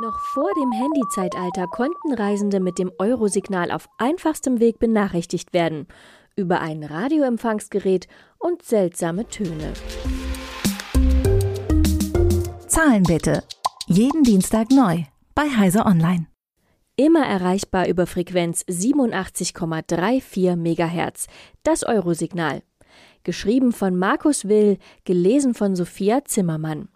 Noch vor dem Handyzeitalter konnten Reisende mit dem Eurosignal auf einfachstem Weg benachrichtigt werden über ein Radioempfangsgerät und seltsame Töne. Zahlen bitte. Jeden Dienstag neu bei Heiser Online. Immer erreichbar über Frequenz 87,34 MHz. Das Eurosignal. Geschrieben von Markus Will, gelesen von Sophia Zimmermann.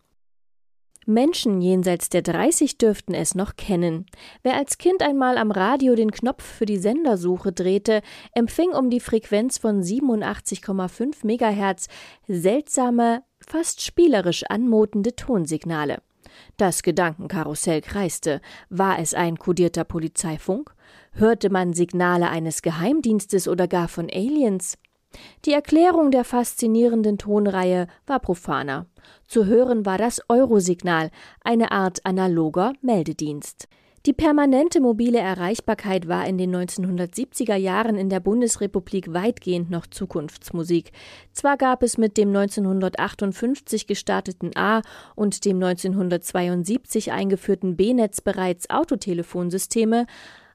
Menschen jenseits der 30 dürften es noch kennen. Wer als Kind einmal am Radio den Knopf für die Sendersuche drehte, empfing um die Frequenz von 87,5 MHz seltsame, fast spielerisch anmutende Tonsignale. Das Gedankenkarussell kreiste. War es ein kodierter Polizeifunk? Hörte man Signale eines Geheimdienstes oder gar von Aliens? Die Erklärung der faszinierenden Tonreihe war profaner. Zu hören war das Eurosignal, eine Art analoger Meldedienst. Die permanente mobile Erreichbarkeit war in den 1970er Jahren in der Bundesrepublik weitgehend noch Zukunftsmusik. Zwar gab es mit dem 1958 gestarteten A und dem 1972 eingeführten B-Netz bereits Autotelefonsysteme,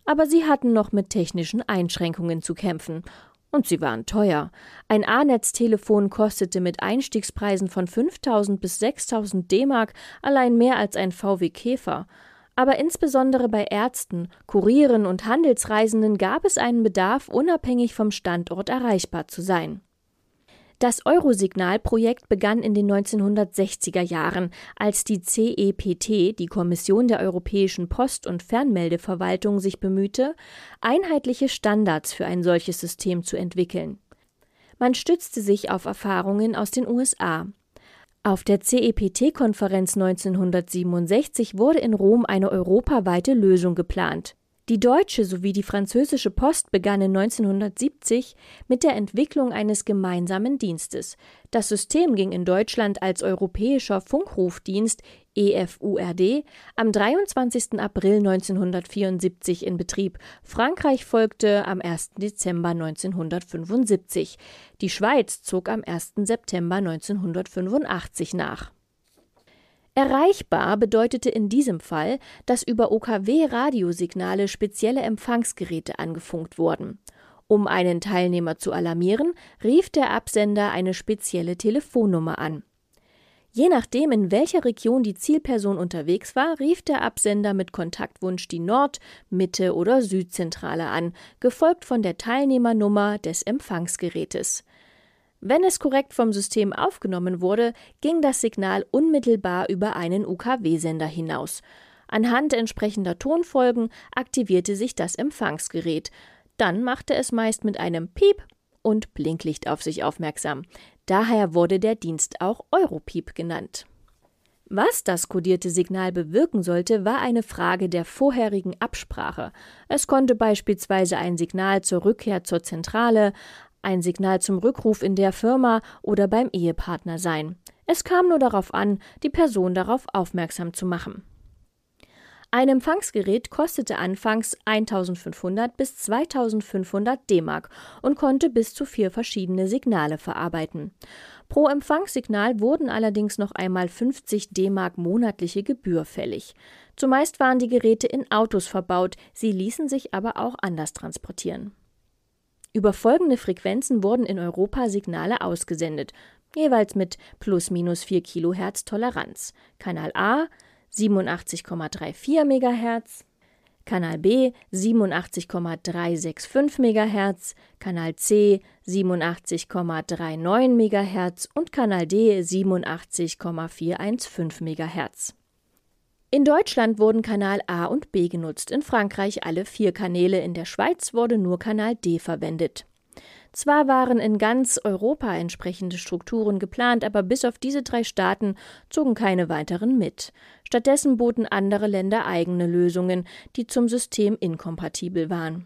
aber sie hatten noch mit technischen Einschränkungen zu kämpfen und sie waren teuer. Ein A-Netz-Telefon kostete mit Einstiegspreisen von 5000 bis 6000 D-Mark allein mehr als ein VW Käfer. Aber insbesondere bei Ärzten, Kurieren und Handelsreisenden gab es einen Bedarf, unabhängig vom Standort erreichbar zu sein. Das Eurosignal-Projekt begann in den 1960er Jahren, als die CEPT, die Kommission der Europäischen Post- und Fernmeldeverwaltung, sich bemühte, einheitliche Standards für ein solches System zu entwickeln. Man stützte sich auf Erfahrungen aus den USA. Auf der CEPT-Konferenz 1967 wurde in Rom eine europaweite Lösung geplant. Die deutsche sowie die französische Post begannen 1970 mit der Entwicklung eines gemeinsamen Dienstes. Das System ging in Deutschland als Europäischer Funkrufdienst EFURD am 23. April 1974 in Betrieb. Frankreich folgte am 1. Dezember 1975. Die Schweiz zog am 1. September 1985 nach. Erreichbar bedeutete in diesem Fall, dass über OKW-Radiosignale spezielle Empfangsgeräte angefunkt wurden. Um einen Teilnehmer zu alarmieren, rief der Absender eine spezielle Telefonnummer an. Je nachdem, in welcher Region die Zielperson unterwegs war, rief der Absender mit Kontaktwunsch die Nord-, Mitte- oder Südzentrale an, gefolgt von der Teilnehmernummer des Empfangsgerätes. Wenn es korrekt vom System aufgenommen wurde, ging das Signal unmittelbar über einen UKW-Sender hinaus. Anhand entsprechender Tonfolgen aktivierte sich das Empfangsgerät. Dann machte es meist mit einem Piep und Blinklicht auf sich aufmerksam. Daher wurde der Dienst auch Europiep genannt. Was das kodierte Signal bewirken sollte, war eine Frage der vorherigen Absprache. Es konnte beispielsweise ein Signal zur Rückkehr zur Zentrale, ein Signal zum Rückruf in der Firma oder beim Ehepartner sein. Es kam nur darauf an, die Person darauf aufmerksam zu machen. Ein Empfangsgerät kostete anfangs 1500 bis 2500 D-Mark und konnte bis zu vier verschiedene Signale verarbeiten. Pro Empfangssignal wurden allerdings noch einmal 50 D-Mark monatliche Gebühr fällig. Zumeist waren die Geräte in Autos verbaut, sie ließen sich aber auch anders transportieren. Über folgende Frequenzen wurden in Europa Signale ausgesendet, jeweils mit plus minus 4 Kilohertz Toleranz. Kanal A 87,34 MHz, Kanal B 87,365 MHz, Kanal C 87,39 MHz und Kanal D 87,415 MHz. In Deutschland wurden Kanal A und B genutzt, in Frankreich alle vier Kanäle, in der Schweiz wurde nur Kanal D verwendet. Zwar waren in ganz Europa entsprechende Strukturen geplant, aber bis auf diese drei Staaten zogen keine weiteren mit. Stattdessen boten andere Länder eigene Lösungen, die zum System inkompatibel waren.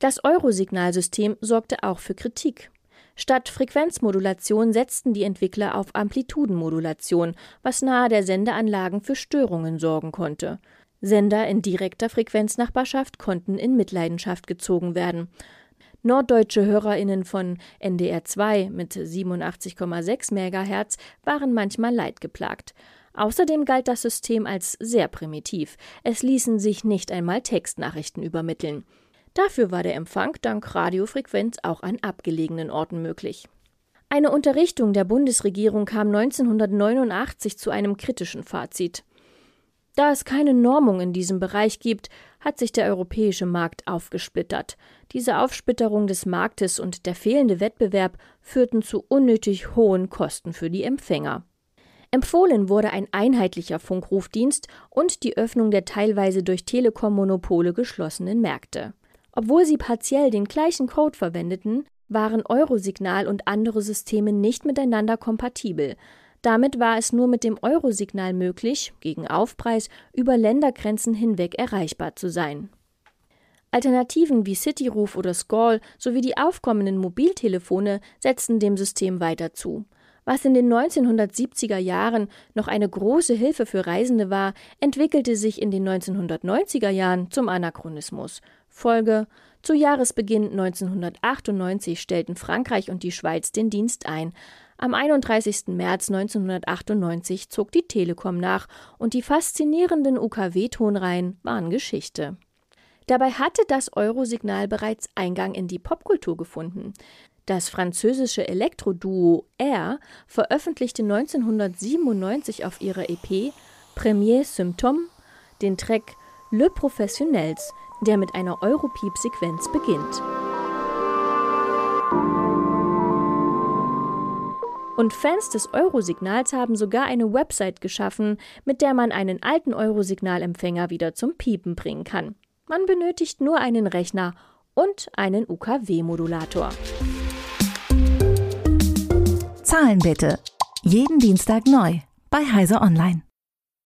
Das Eurosignalsystem sorgte auch für Kritik. Statt Frequenzmodulation setzten die Entwickler auf Amplitudenmodulation, was nahe der Sendeanlagen für Störungen sorgen konnte. Sender in direkter Frequenznachbarschaft konnten in Mitleidenschaft gezogen werden. Norddeutsche HörerInnen von NDR 2 mit 87,6 MHz waren manchmal leidgeplagt. Außerdem galt das System als sehr primitiv. Es ließen sich nicht einmal Textnachrichten übermitteln. Dafür war der Empfang dank Radiofrequenz auch an abgelegenen Orten möglich. Eine Unterrichtung der Bundesregierung kam 1989 zu einem kritischen Fazit. Da es keine Normung in diesem Bereich gibt, hat sich der europäische Markt aufgesplittert. Diese Aufsplitterung des Marktes und der fehlende Wettbewerb führten zu unnötig hohen Kosten für die Empfänger. Empfohlen wurde ein einheitlicher Funkrufdienst und die Öffnung der teilweise durch Telekom-Monopole geschlossenen Märkte. Obwohl sie partiell den gleichen Code verwendeten, waren Eurosignal und andere Systeme nicht miteinander kompatibel. Damit war es nur mit dem Eurosignal möglich, gegen Aufpreis über Ländergrenzen hinweg erreichbar zu sein. Alternativen wie Cityruf oder Scall sowie die aufkommenden Mobiltelefone setzten dem System weiter zu. Was in den 1970er Jahren noch eine große Hilfe für Reisende war, entwickelte sich in den 1990er Jahren zum Anachronismus. Folge zu Jahresbeginn 1998 stellten Frankreich und die Schweiz den Dienst ein. Am 31. März 1998 zog die Telekom nach und die faszinierenden UKW-Tonreihen waren Geschichte. Dabei hatte das Eurosignal bereits Eingang in die Popkultur gefunden. Das französische Elektroduo Air veröffentlichte 1997 auf ihrer EP Premier Symptôme den Track Le Professionnels, der mit einer Europeep-Sequenz beginnt. Und Fans des Eurosignals haben sogar eine Website geschaffen, mit der man einen alten Eurosignalempfänger wieder zum Piepen bringen kann. Man benötigt nur einen Rechner und einen UKW-Modulator. Zahlen bitte. Jeden Dienstag neu bei Heise Online.